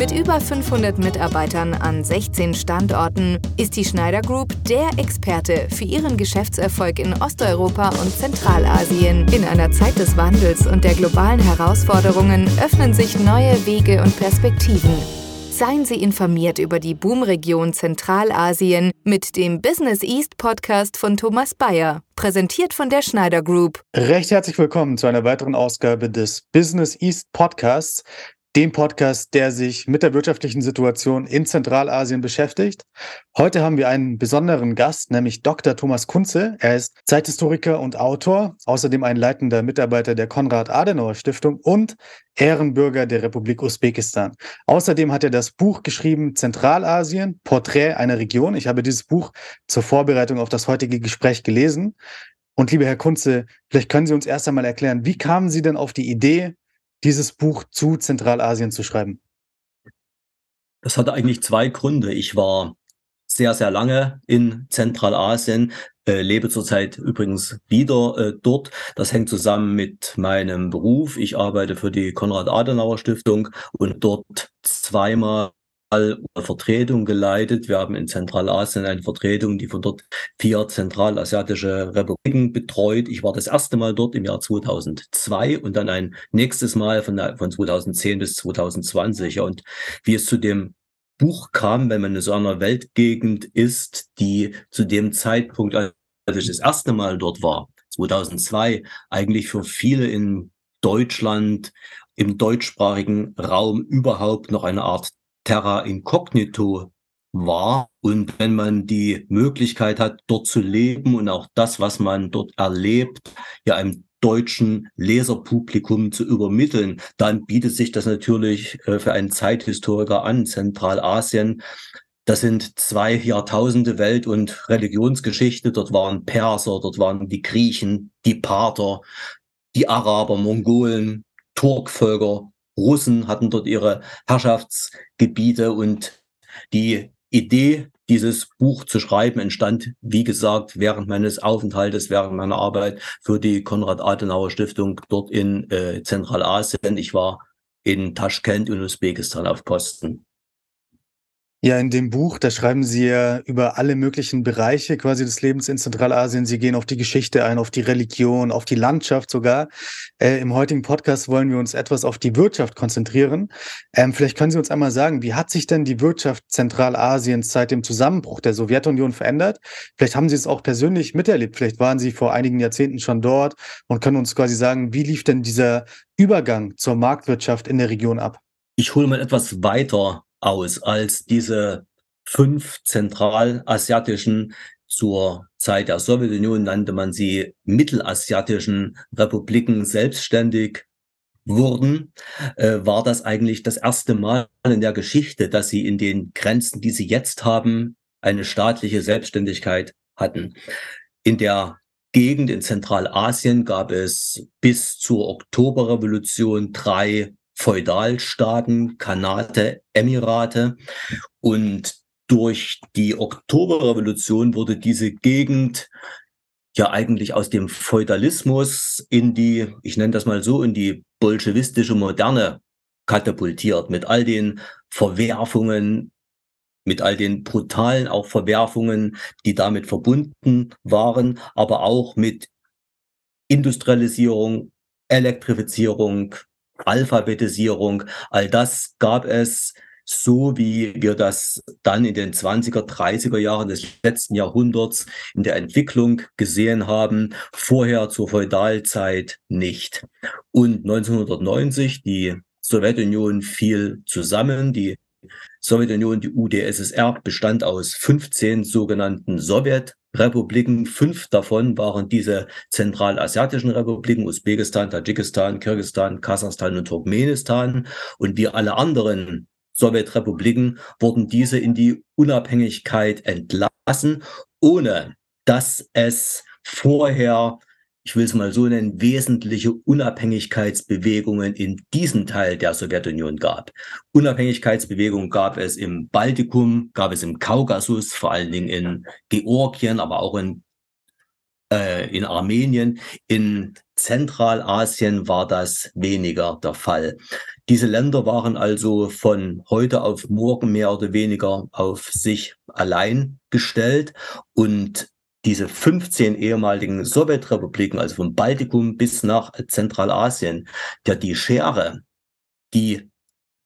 Mit über 500 Mitarbeitern an 16 Standorten ist die Schneider Group der Experte für ihren Geschäftserfolg in Osteuropa und Zentralasien. In einer Zeit des Wandels und der globalen Herausforderungen öffnen sich neue Wege und Perspektiven. Seien Sie informiert über die Boomregion Zentralasien mit dem Business East Podcast von Thomas Bayer, präsentiert von der Schneider Group. Recht herzlich willkommen zu einer weiteren Ausgabe des Business East Podcasts dem Podcast, der sich mit der wirtschaftlichen Situation in Zentralasien beschäftigt. Heute haben wir einen besonderen Gast, nämlich Dr. Thomas Kunze. Er ist Zeithistoriker und Autor, außerdem ein leitender Mitarbeiter der Konrad-Adenauer-Stiftung und Ehrenbürger der Republik Usbekistan. Außerdem hat er das Buch geschrieben Zentralasien, Porträt einer Region. Ich habe dieses Buch zur Vorbereitung auf das heutige Gespräch gelesen. Und lieber Herr Kunze, vielleicht können Sie uns erst einmal erklären, wie kamen Sie denn auf die Idee, dieses Buch zu Zentralasien zu schreiben? Das hatte eigentlich zwei Gründe. Ich war sehr, sehr lange in Zentralasien, äh, lebe zurzeit übrigens wieder äh, dort. Das hängt zusammen mit meinem Beruf. Ich arbeite für die Konrad-Adenauer-Stiftung und dort zweimal Vertretung geleitet. Wir haben in Zentralasien eine Vertretung, die von dort vier zentralasiatische Republiken betreut. Ich war das erste Mal dort im Jahr 2002 und dann ein nächstes Mal von, von 2010 bis 2020. Und wie es zu dem Buch kam, wenn man in so einer Weltgegend ist, die zu dem Zeitpunkt, als ich das erste Mal dort war, 2002, eigentlich für viele in Deutschland, im deutschsprachigen Raum überhaupt noch eine Art terra incognito war. Und wenn man die Möglichkeit hat, dort zu leben und auch das, was man dort erlebt, ja einem deutschen Leserpublikum zu übermitteln, dann bietet sich das natürlich äh, für einen Zeithistoriker an. Zentralasien, das sind zwei Jahrtausende Welt- und Religionsgeschichte. Dort waren Perser, dort waren die Griechen, die Parther, die Araber, Mongolen, Turkvölker, Russen hatten dort ihre Herrschaftsgebiete und die Idee, dieses Buch zu schreiben, entstand, wie gesagt, während meines Aufenthaltes, während meiner Arbeit für die Konrad-Adenauer-Stiftung dort in äh, Zentralasien. Ich war in Taschkent in Usbekistan auf Posten. Ja, in dem Buch, da schreiben Sie ja über alle möglichen Bereiche quasi des Lebens in Zentralasien. Sie gehen auf die Geschichte ein, auf die Religion, auf die Landschaft sogar. Äh, Im heutigen Podcast wollen wir uns etwas auf die Wirtschaft konzentrieren. Ähm, vielleicht können Sie uns einmal sagen, wie hat sich denn die Wirtschaft Zentralasiens seit dem Zusammenbruch der Sowjetunion verändert? Vielleicht haben Sie es auch persönlich miterlebt. Vielleicht waren Sie vor einigen Jahrzehnten schon dort und können uns quasi sagen, wie lief denn dieser Übergang zur Marktwirtschaft in der Region ab? Ich hole mal etwas weiter aus als diese fünf zentralasiatischen zur Zeit der Sowjetunion nannte man sie mittelasiatischen Republiken selbstständig wurden, äh, war das eigentlich das erste Mal in der Geschichte, dass sie in den Grenzen, die sie jetzt haben, eine staatliche Selbstständigkeit hatten. In der Gegend in Zentralasien gab es bis zur Oktoberrevolution drei Feudalstaaten, Kanate, Emirate. Und durch die Oktoberrevolution wurde diese Gegend ja eigentlich aus dem Feudalismus in die, ich nenne das mal so, in die bolschewistische Moderne katapultiert mit all den Verwerfungen, mit all den brutalen auch Verwerfungen, die damit verbunden waren, aber auch mit Industrialisierung, Elektrifizierung, Alphabetisierung, all das gab es so wie wir das dann in den 20er, 30er Jahren des letzten Jahrhunderts in der Entwicklung gesehen haben, vorher zur Feudalzeit nicht. Und 1990, die Sowjetunion fiel zusammen, die Sowjetunion, die UdSSR, bestand aus 15 sogenannten Sowjet Republiken. Fünf davon waren diese zentralasiatischen Republiken, Usbekistan, Tadschikistan, Kirgistan, Kasachstan und Turkmenistan. Und wie alle anderen Sowjetrepubliken wurden diese in die Unabhängigkeit entlassen, ohne dass es vorher ich will es mal so nennen, wesentliche Unabhängigkeitsbewegungen in diesem Teil der Sowjetunion gab. Unabhängigkeitsbewegungen gab es im Baltikum, gab es im Kaukasus, vor allen Dingen in Georgien, aber auch in äh, in Armenien. In Zentralasien war das weniger der Fall. Diese Länder waren also von heute auf morgen mehr oder weniger auf sich allein gestellt und diese 15 ehemaligen Sowjetrepubliken, also vom Baltikum bis nach Zentralasien, ja die Schere, die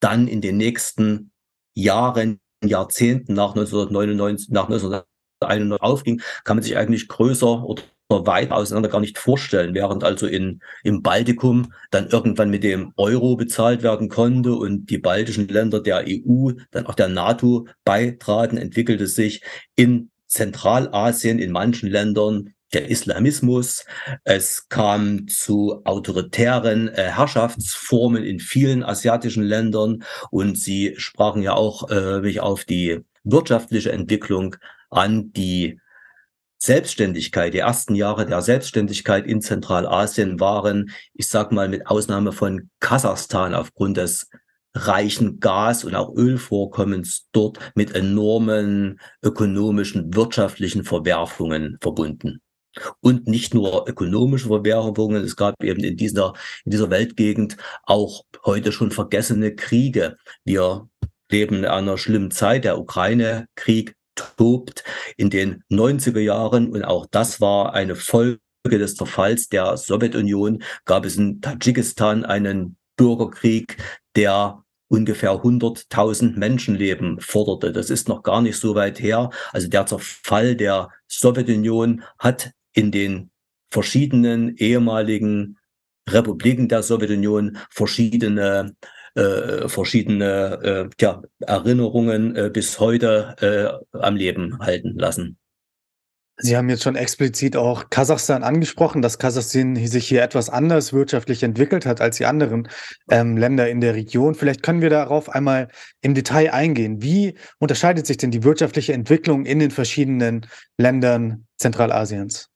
dann in den nächsten Jahren, Jahrzehnten nach 1999, nach 1991 aufging, kann man sich eigentlich größer oder weit auseinander gar nicht vorstellen, während also in, im Baltikum dann irgendwann mit dem Euro bezahlt werden konnte und die baltischen Länder der EU, dann auch der NATO beitraten, entwickelte sich in Zentralasien, in manchen Ländern der Islamismus. Es kam zu autoritären äh, Herrschaftsformen in vielen asiatischen Ländern und sie sprachen ja auch äh, mich auf die wirtschaftliche Entwicklung an, die Selbstständigkeit, die ersten Jahre der Selbstständigkeit in Zentralasien waren, ich sag mal mit Ausnahme von Kasachstan aufgrund des reichen Gas- und auch Ölvorkommens dort mit enormen ökonomischen, wirtschaftlichen Verwerfungen verbunden. Und nicht nur ökonomische Verwerfungen, es gab eben in dieser, in dieser Weltgegend auch heute schon vergessene Kriege. Wir leben in einer schlimmen Zeit, der Ukraine-Krieg tobt in den 90er Jahren und auch das war eine Folge des Verfalls der Sowjetunion. Gab es in Tadschikistan einen Bürgerkrieg, der ungefähr 100.000 Menschenleben forderte. Das ist noch gar nicht so weit her. Also der Zerfall der Sowjetunion hat in den verschiedenen ehemaligen Republiken der Sowjetunion verschiedene äh, verschiedene äh, tja, Erinnerungen äh, bis heute äh, am Leben halten lassen. Sie haben jetzt schon explizit auch Kasachstan angesprochen, dass Kasachstan sich hier etwas anders wirtschaftlich entwickelt hat als die anderen ähm, Länder in der Region. Vielleicht können wir darauf einmal im Detail eingehen. Wie unterscheidet sich denn die wirtschaftliche Entwicklung in den verschiedenen Ländern Zentralasiens?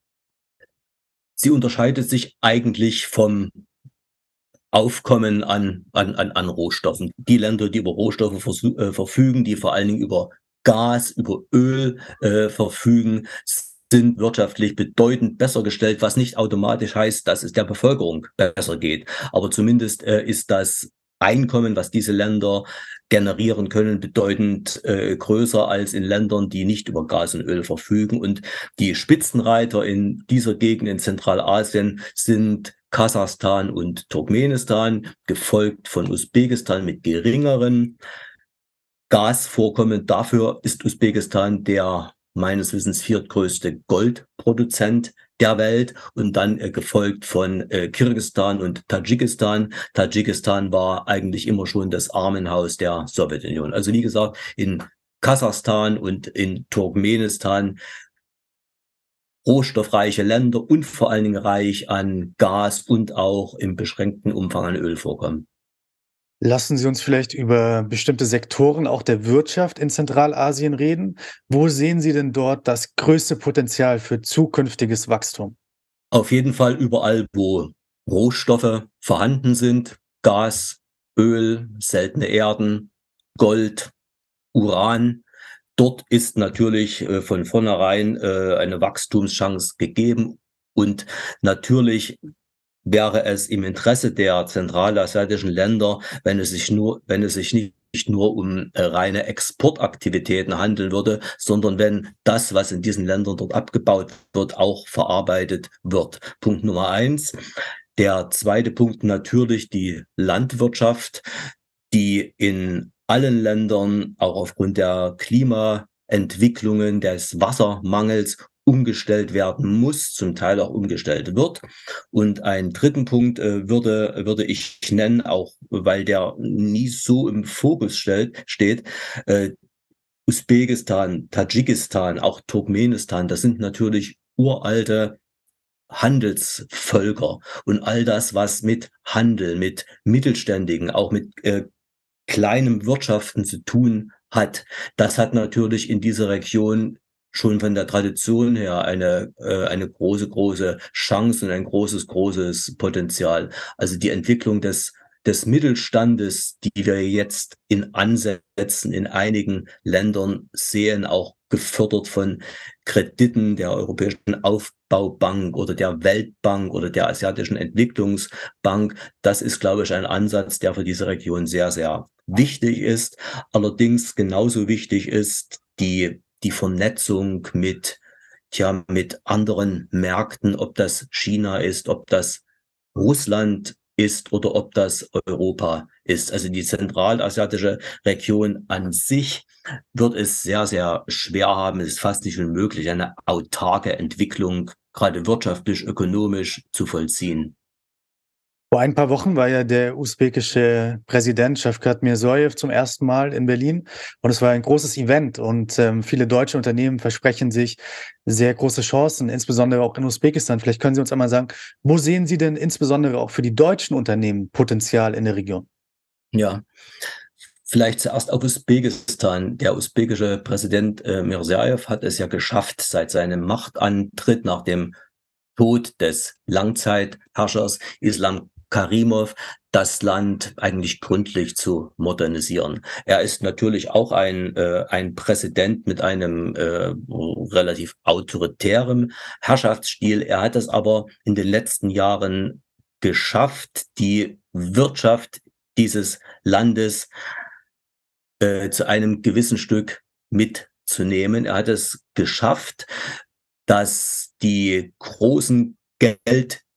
Sie unterscheidet sich eigentlich vom Aufkommen an, an, an, an Rohstoffen. Die Länder, die über Rohstoffe äh, verfügen, die vor allen Dingen über Gas, über Öl äh, verfügen, sind wirtschaftlich bedeutend besser gestellt, was nicht automatisch heißt, dass es der Bevölkerung besser geht. Aber zumindest äh, ist das Einkommen, was diese Länder generieren können, bedeutend äh, größer als in Ländern, die nicht über Gas und Öl verfügen. Und die Spitzenreiter in dieser Gegend in Zentralasien sind Kasachstan und Turkmenistan, gefolgt von Usbekistan mit geringeren Gasvorkommen. Dafür ist Usbekistan der meines Wissens viertgrößte Goldproduzent der Welt und dann äh, gefolgt von äh, Kirgistan und Tadschikistan. Tadschikistan war eigentlich immer schon das Armenhaus der Sowjetunion. Also wie gesagt, in Kasachstan und in Turkmenistan rohstoffreiche Länder und vor allen Dingen reich an Gas und auch im beschränkten Umfang an Ölvorkommen. Lassen Sie uns vielleicht über bestimmte Sektoren auch der Wirtschaft in Zentralasien reden. Wo sehen Sie denn dort das größte Potenzial für zukünftiges Wachstum? Auf jeden Fall überall, wo Rohstoffe vorhanden sind. Gas, Öl, seltene Erden, Gold, Uran. Dort ist natürlich äh, von vornherein äh, eine Wachstumschance gegeben. Und natürlich wäre es im Interesse der zentralasiatischen Länder, wenn es sich nur, wenn es sich nicht nicht nur um äh, reine Exportaktivitäten handeln würde, sondern wenn das, was in diesen Ländern dort abgebaut wird, auch verarbeitet wird. Punkt Nummer eins. Der zweite Punkt natürlich die Landwirtschaft, die in allen Ländern auch aufgrund der Klimaentwicklungen, des Wassermangels umgestellt werden muss, zum Teil auch umgestellt wird. Und einen dritten Punkt äh, würde, würde ich nennen, auch weil der nie so im Fokus stellt, steht, äh, Usbekistan, Tadschikistan, auch Turkmenistan, das sind natürlich uralte Handelsvölker und all das, was mit Handel, mit Mittelständigen, auch mit äh, kleinem Wirtschaften zu tun hat, das hat natürlich in dieser Region schon von der Tradition her eine, äh, eine große, große Chance und ein großes, großes Potenzial. Also die Entwicklung des, des Mittelstandes, die wir jetzt in Ansätzen in einigen Ländern sehen, auch gefördert von Krediten der Europäischen Auf Aufbaubank oder der Weltbank oder der Asiatischen Entwicklungsbank. Das ist, glaube ich, ein Ansatz, der für diese Region sehr, sehr wichtig ist. Allerdings genauso wichtig ist die, die Vernetzung mit, tja, mit anderen Märkten, ob das China ist, ob das Russland ist oder ob das Europa ist. Also die zentralasiatische Region an sich wird es sehr, sehr schwer haben. Es ist fast nicht unmöglich, eine autarke Entwicklung, gerade wirtschaftlich, ökonomisch zu vollziehen. Vor ein paar Wochen war ja der usbekische Präsident Shavkat Mirzoyev zum ersten Mal in Berlin und es war ein großes Event und ähm, viele deutsche Unternehmen versprechen sich sehr große Chancen, insbesondere auch in Usbekistan. Vielleicht können Sie uns einmal sagen, wo sehen Sie denn insbesondere auch für die deutschen Unternehmen Potenzial in der Region? Ja, Vielleicht zuerst auf Usbekistan. Der usbekische Präsident äh, Mirziayev hat es ja geschafft, seit seinem Machtantritt nach dem Tod des Langzeitherrschers Islam Karimov das Land eigentlich gründlich zu modernisieren. Er ist natürlich auch ein, äh, ein Präsident mit einem äh, relativ autoritären Herrschaftsstil. Er hat es aber in den letzten Jahren geschafft, die Wirtschaft dieses Landes äh, zu einem gewissen Stück mitzunehmen. Er hat es geschafft, dass die großen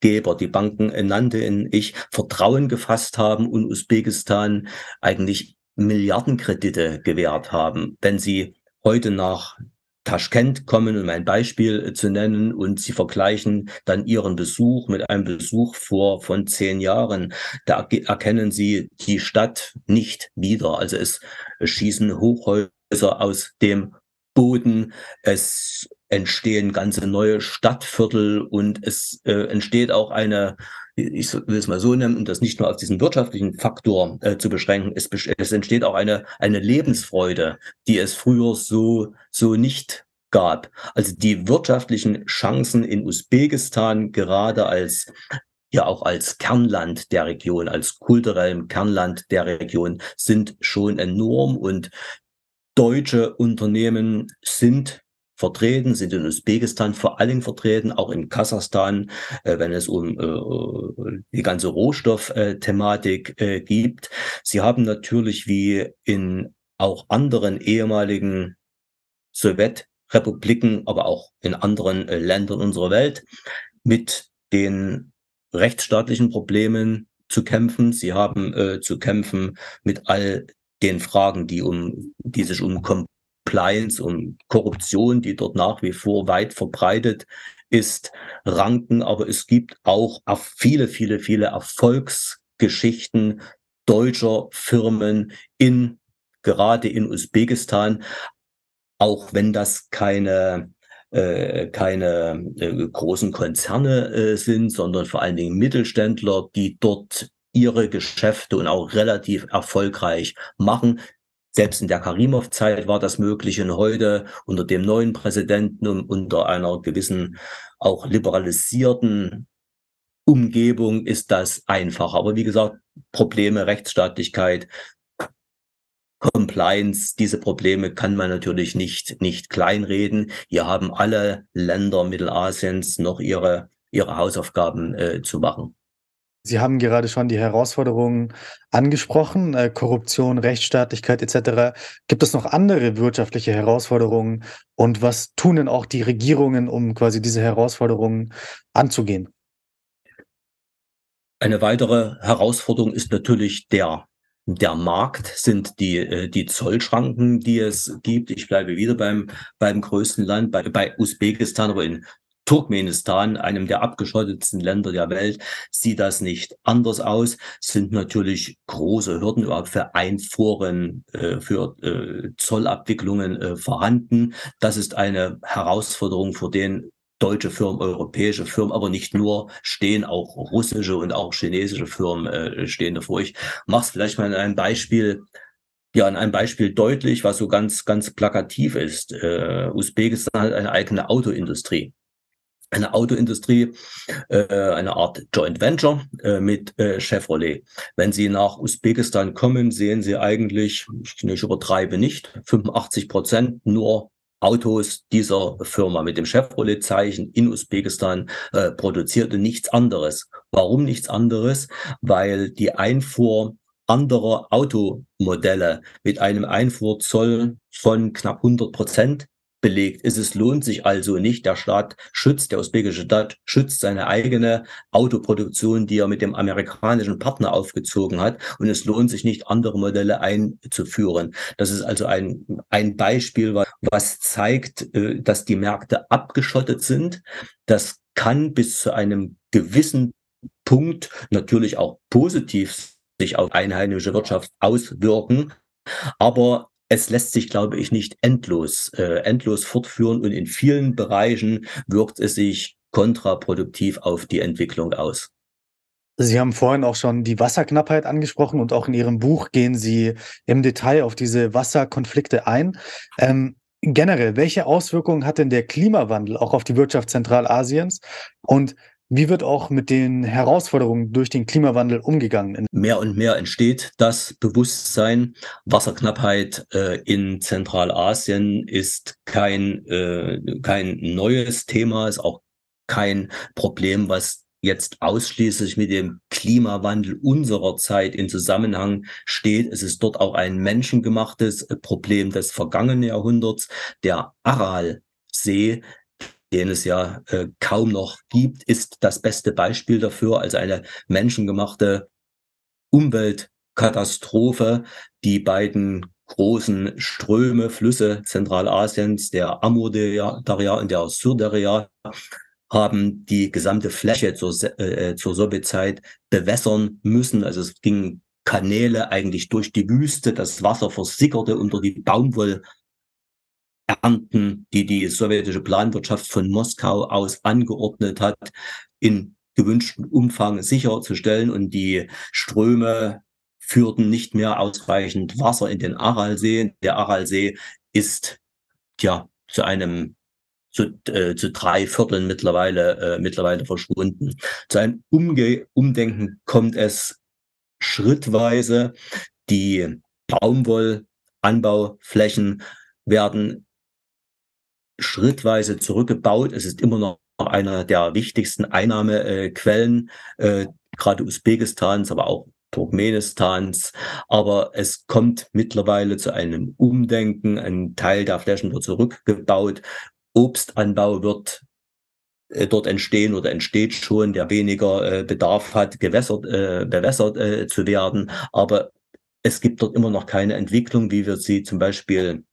Geldgeber, die Banken nannte in ich, Vertrauen gefasst haben und Usbekistan eigentlich Milliardenkredite gewährt haben. Wenn sie heute nach Taschkent kommen, um ein Beispiel zu nennen, und sie vergleichen dann ihren Besuch mit einem Besuch vor von zehn Jahren, da erkennen sie die Stadt nicht wieder. Also es schießen Hochhäuser aus dem Boden, es entstehen ganze neue Stadtviertel und es äh, entsteht auch eine, ich will es mal so nennen, und das nicht nur auf diesen wirtschaftlichen Faktor äh, zu beschränken, es, es entsteht auch eine, eine Lebensfreude, die es früher so, so nicht gab. Also die wirtschaftlichen Chancen in Usbekistan gerade als ja auch als Kernland der Region, als kulturellem Kernland der Region sind schon enorm und deutsche Unternehmen sind vertreten, sind in Usbekistan vor allem vertreten, auch in Kasachstan, äh, wenn es um äh, die ganze Rohstoffthematik äh, gibt. Sie haben natürlich wie in auch anderen ehemaligen Sowjetrepubliken, aber auch in anderen äh, Ländern unserer Welt mit den rechtsstaatlichen Problemen zu kämpfen. Sie haben äh, zu kämpfen mit all den Fragen, die um, die sich um Compliance und Korruption, die dort nach wie vor weit verbreitet ist, ranken. Aber es gibt auch viele, viele, viele Erfolgsgeschichten deutscher Firmen in, gerade in Usbekistan, auch wenn das keine äh, keine äh, großen Konzerne äh, sind, sondern vor allen Dingen Mittelständler, die dort ihre Geschäfte und auch relativ erfolgreich machen. Selbst in der Karimov-Zeit war das möglich und heute unter dem neuen Präsidenten und unter einer gewissen auch liberalisierten Umgebung ist das einfacher. Aber wie gesagt, Probleme, Rechtsstaatlichkeit, Compliance, diese Probleme kann man natürlich nicht, nicht kleinreden. Hier haben alle Länder Mittelasiens noch ihre, ihre Hausaufgaben äh, zu machen. Sie haben gerade schon die Herausforderungen angesprochen, äh, Korruption, Rechtsstaatlichkeit etc. Gibt es noch andere wirtschaftliche Herausforderungen und was tun denn auch die Regierungen, um quasi diese Herausforderungen anzugehen? Eine weitere Herausforderung ist natürlich der der Markt sind die, äh, die Zollschranken, die es gibt. Ich bleibe wieder beim, beim größten Land, bei, bei Usbekistan, aber in Turkmenistan, einem der abgeschottetsten Länder der Welt, sieht das nicht anders aus. Sind natürlich große Hürden überhaupt für Einfuhren, äh, für äh, Zollabwicklungen äh, vorhanden. Das ist eine Herausforderung, vor denen deutsche Firmen, europäische Firmen, aber nicht nur, stehen auch russische und auch chinesische Firmen äh, stehen davor. Ich mache es vielleicht mal in einem Beispiel ja, in einem Beispiel deutlich, was so ganz, ganz plakativ ist. Äh, Usbekistan hat eine eigene Autoindustrie eine Autoindustrie, äh, eine Art Joint Venture äh, mit äh, Chevrolet. Wenn Sie nach Usbekistan kommen, sehen Sie eigentlich, ich, übertreibe nicht, 85 Prozent nur Autos dieser Firma mit dem Chevrolet-Zeichen in Usbekistan äh, produziert und nichts anderes. Warum nichts anderes? Weil die Einfuhr anderer Automodelle mit einem Einfuhrzoll von knapp 100 Prozent belegt ist. Es lohnt sich also nicht. Der Staat schützt, der usbekische Staat schützt seine eigene Autoproduktion, die er mit dem amerikanischen Partner aufgezogen hat. Und es lohnt sich nicht, andere Modelle einzuführen. Das ist also ein, ein Beispiel, was zeigt, äh, dass die Märkte abgeschottet sind. Das kann bis zu einem gewissen Punkt natürlich auch positiv sich auf einheimische Wirtschaft auswirken. Aber es lässt sich, glaube ich, nicht endlos, äh, endlos fortführen und in vielen Bereichen wirkt es sich kontraproduktiv auf die Entwicklung aus. Sie haben vorhin auch schon die Wasserknappheit angesprochen und auch in Ihrem Buch gehen Sie im Detail auf diese Wasserkonflikte ein. Ähm, generell, welche Auswirkungen hat denn der Klimawandel auch auf die Wirtschaft Zentralasiens? Und wie wird auch mit den Herausforderungen durch den Klimawandel umgegangen? Mehr und mehr entsteht das Bewusstsein. Wasserknappheit äh, in Zentralasien ist kein, äh, kein neues Thema, ist auch kein Problem, was jetzt ausschließlich mit dem Klimawandel unserer Zeit in Zusammenhang steht. Es ist dort auch ein menschengemachtes Problem des vergangenen Jahrhunderts. Der Aralsee den es ja äh, kaum noch gibt, ist das beste Beispiel dafür, also eine menschengemachte Umweltkatastrophe. Die beiden großen Ströme, Flüsse Zentralasiens, der Amur Daria und der Sur haben die gesamte Fläche zur, äh, zur Sowjetzeit bewässern müssen. Also es gingen Kanäle eigentlich durch die Wüste, das Wasser versickerte unter die Baumwoll Ernten, die die sowjetische Planwirtschaft von Moskau aus angeordnet hat, in gewünschten Umfang sicherzustellen und die Ströme führten nicht mehr ausreichend Wasser in den Aralsee. Der Aralsee ist ja zu einem zu, äh, zu drei Vierteln mittlerweile äh, mittlerweile verschwunden. Zu einem Umge Umdenken kommt es schrittweise. Die Baumwollanbauflächen werden schrittweise zurückgebaut. Es ist immer noch einer der wichtigsten Einnahmequellen, äh, gerade Usbekistans, aber auch Turkmenistans. Aber es kommt mittlerweile zu einem Umdenken. Ein Teil der Flächen wird zurückgebaut. Obstanbau wird äh, dort entstehen oder entsteht schon, der weniger äh, Bedarf hat, gewässert, äh, bewässert äh, zu werden. Aber es gibt dort immer noch keine Entwicklung, wie wir sie zum Beispiel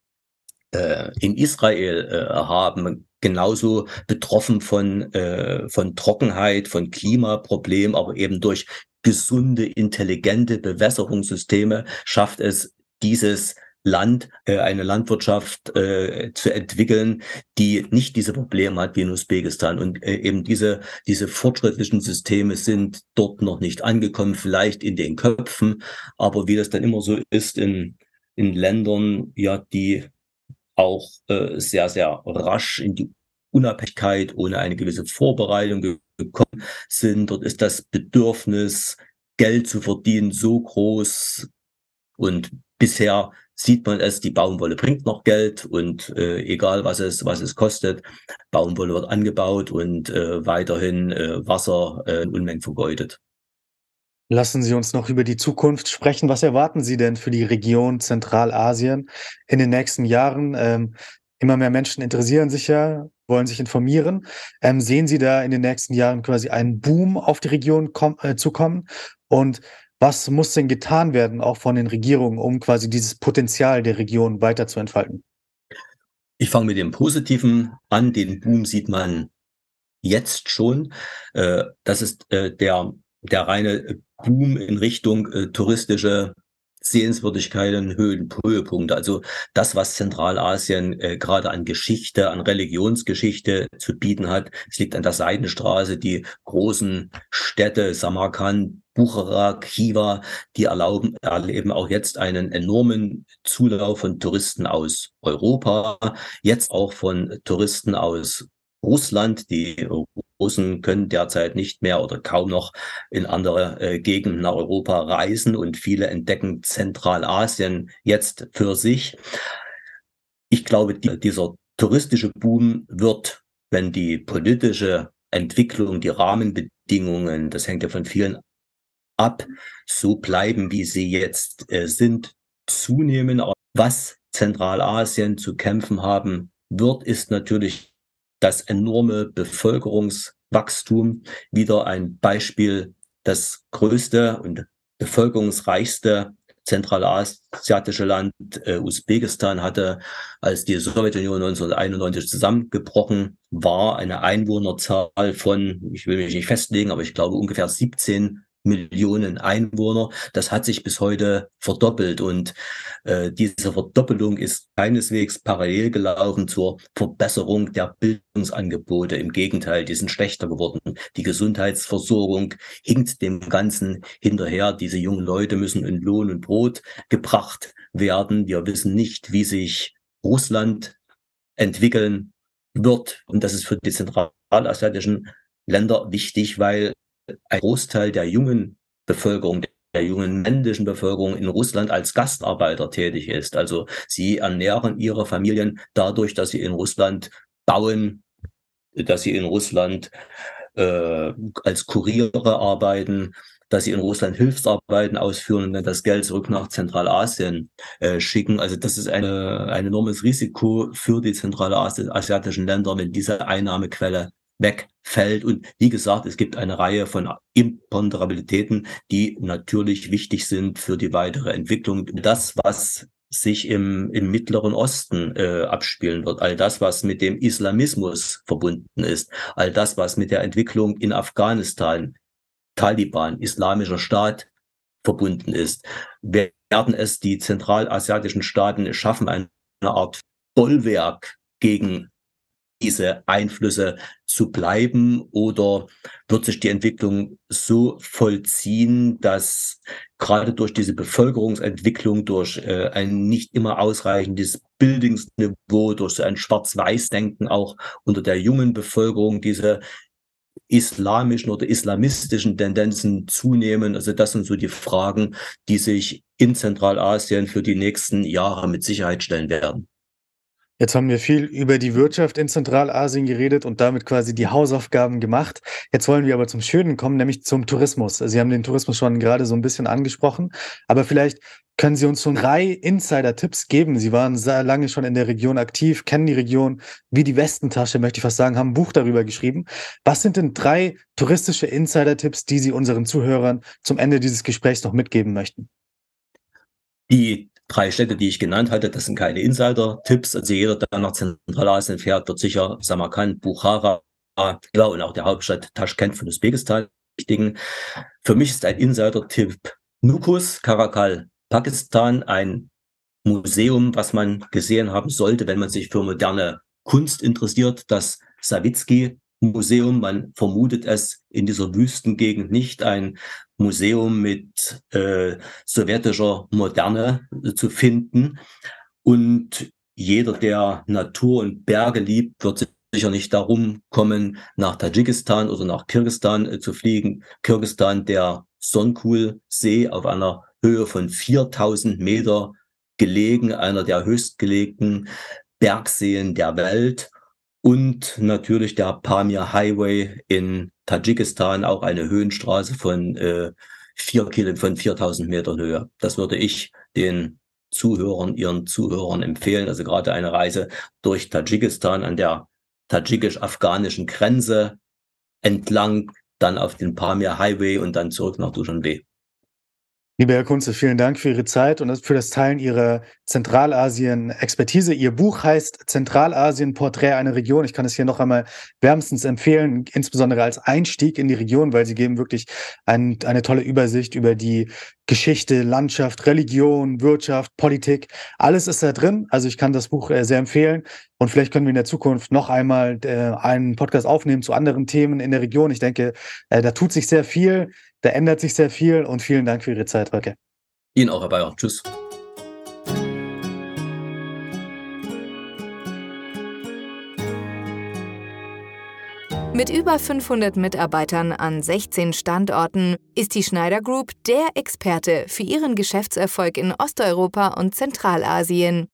äh, in Israel äh, haben, genauso betroffen von, äh, von Trockenheit, von Klimaproblemen, aber eben durch gesunde, intelligente Bewässerungssysteme schafft es dieses Land, äh, eine Landwirtschaft äh, zu entwickeln, die nicht diese Probleme hat wie in Usbekistan. Und äh, eben diese, diese fortschrittlichen Systeme sind dort noch nicht angekommen, vielleicht in den Köpfen, aber wie das dann immer so ist in, in Ländern, ja, die auch äh, sehr, sehr rasch in die Unabhängigkeit ohne eine gewisse Vorbereitung gekommen sind. Dort ist das Bedürfnis, Geld zu verdienen, so groß. Und bisher sieht man es, die Baumwolle bringt noch Geld und äh, egal was es, was es kostet, Baumwolle wird angebaut und äh, weiterhin äh, Wasser äh, Unmengen vergeudet. Lassen Sie uns noch über die Zukunft sprechen. Was erwarten Sie denn für die Region Zentralasien in den nächsten Jahren? Ähm, immer mehr Menschen interessieren sich ja, wollen sich informieren. Ähm, sehen Sie da in den nächsten Jahren quasi einen Boom auf die Region äh, zukommen? Und was muss denn getan werden, auch von den Regierungen, um quasi dieses Potenzial der Region weiter zu entfalten? Ich fange mit dem Positiven an. Den Boom sieht man jetzt schon. Äh, das ist äh, der der reine Boom in Richtung äh, touristische Sehenswürdigkeiten, Höhen, Höhepunkte. Also das, was Zentralasien äh, gerade an Geschichte, an Religionsgeschichte zu bieten hat. Es liegt an der Seidenstraße, die großen Städte, Samarkand, Buchara, Khiva, die erlauben, erleben auch jetzt einen enormen Zulauf von Touristen aus Europa, jetzt auch von Touristen aus Russland. Die Russen können derzeit nicht mehr oder kaum noch in andere äh, Gegenden nach Europa reisen und viele entdecken Zentralasien jetzt für sich. Ich glaube, die, dieser touristische Boom wird, wenn die politische Entwicklung, die Rahmenbedingungen, das hängt ja von vielen ab, so bleiben, wie sie jetzt äh, sind, zunehmen. Was Zentralasien zu kämpfen haben wird, ist natürlich das enorme Bevölkerungswachstum. Wieder ein Beispiel, das größte und bevölkerungsreichste zentralasiatische Land äh, Usbekistan hatte, als die Sowjetunion 1991 zusammengebrochen war, eine Einwohnerzahl von, ich will mich nicht festlegen, aber ich glaube ungefähr 17 Millionen Einwohner. Das hat sich bis heute verdoppelt und äh, diese Verdoppelung ist keineswegs parallel gelaufen zur Verbesserung der Bildungsangebote. Im Gegenteil, die sind schlechter geworden. Die Gesundheitsversorgung hinkt dem Ganzen hinterher. Diese jungen Leute müssen in Lohn und Brot gebracht werden. Wir wissen nicht, wie sich Russland entwickeln wird. Und das ist für die zentralasiatischen Länder wichtig, weil ein Großteil der jungen Bevölkerung, der jungen männlichen Bevölkerung in Russland als Gastarbeiter tätig ist. Also sie ernähren ihre Familien dadurch, dass sie in Russland bauen, dass sie in Russland äh, als Kuriere arbeiten, dass sie in Russland Hilfsarbeiten ausführen und dann das Geld zurück nach Zentralasien äh, schicken. Also das ist eine, ein enormes Risiko für die zentralasiatischen Länder, wenn diese Einnahmequelle wegfällt. Und wie gesagt, es gibt eine Reihe von Imponderabilitäten, die natürlich wichtig sind für die weitere Entwicklung. Das, was sich im, im Mittleren Osten äh, abspielen wird, all das, was mit dem Islamismus verbunden ist, all das, was mit der Entwicklung in Afghanistan, Taliban, Islamischer Staat verbunden ist, werden es die zentralasiatischen Staaten schaffen, eine Art Bollwerk gegen diese Einflüsse zu bleiben oder wird sich die Entwicklung so vollziehen, dass gerade durch diese Bevölkerungsentwicklung, durch äh, ein nicht immer ausreichendes Bildungsniveau, durch so ein Schwarz-Weiß-Denken auch unter der jungen Bevölkerung diese islamischen oder islamistischen Tendenzen zunehmen. Also das sind so die Fragen, die sich in Zentralasien für die nächsten Jahre mit Sicherheit stellen werden. Jetzt haben wir viel über die Wirtschaft in Zentralasien geredet und damit quasi die Hausaufgaben gemacht. Jetzt wollen wir aber zum Schönen kommen, nämlich zum Tourismus. Sie haben den Tourismus schon gerade so ein bisschen angesprochen, aber vielleicht können Sie uns schon drei Insider-Tipps geben. Sie waren sehr lange schon in der Region aktiv, kennen die Region wie die Westentasche, möchte ich fast sagen, haben ein Buch darüber geschrieben. Was sind denn drei touristische Insider-Tipps, die Sie unseren Zuhörern zum Ende dieses Gesprächs noch mitgeben möchten? Die drei Städte, die ich genannt hatte, das sind keine Insider-Tipps. Also jeder, der nach Zentralasien fährt, wird sicher Samarkand, Bukhara ja, und auch der Hauptstadt Taschkent von Usbekistan richtigen. Für mich ist ein Insider-Tipp Nukus, Karakal, Pakistan, ein Museum, was man gesehen haben sollte, wenn man sich für moderne Kunst interessiert, das Savitsky Museum. Man vermutet es in dieser Wüstengegend nicht. Ein Museum mit äh, sowjetischer Moderne zu finden. Und jeder, der Natur und Berge liebt, wird sicher nicht darum kommen, nach Tadschikistan oder nach Kirgistan äh, zu fliegen. Kirgistan, der Sonkul-See auf einer Höhe von 4000 Meter gelegen, einer der höchstgelegenen Bergseen der Welt und natürlich der Pamir Highway in Tadschikistan, auch eine Höhenstraße von äh, vier Kilo, von 4000 Metern Höhe. Das würde ich den Zuhörern, ihren Zuhörern empfehlen. Also gerade eine Reise durch Tadschikistan an der tadschikisch-afghanischen Grenze entlang, dann auf den Pamir Highway und dann zurück nach Dushanbe. Lieber Herr Kunze, vielen Dank für Ihre Zeit und für das Teilen Ihrer Zentralasien-Expertise. Ihr Buch heißt Zentralasien Porträt einer Region. Ich kann es hier noch einmal wärmstens empfehlen, insbesondere als Einstieg in die Region, weil Sie geben wirklich ein, eine tolle Übersicht über die Geschichte, Landschaft, Religion, Wirtschaft, Politik. Alles ist da drin. Also ich kann das Buch äh, sehr empfehlen. Und vielleicht können wir in der Zukunft noch einmal äh, einen Podcast aufnehmen zu anderen Themen in der Region. Ich denke, äh, da tut sich sehr viel. Da ändert sich sehr viel und vielen Dank für Ihre Zeit, Röcke. Ihnen auch, Herr Bayer. Tschüss. Mit über 500 Mitarbeitern an 16 Standorten ist die Schneider Group der Experte für ihren Geschäftserfolg in Osteuropa und Zentralasien.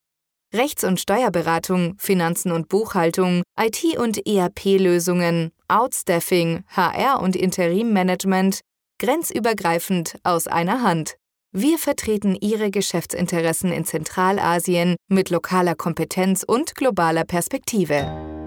Rechts- und Steuerberatung, Finanzen und Buchhaltung, IT- und ERP-Lösungen, Outstaffing, HR- und Interimmanagement, grenzübergreifend aus einer Hand. Wir vertreten Ihre Geschäftsinteressen in Zentralasien mit lokaler Kompetenz und globaler Perspektive.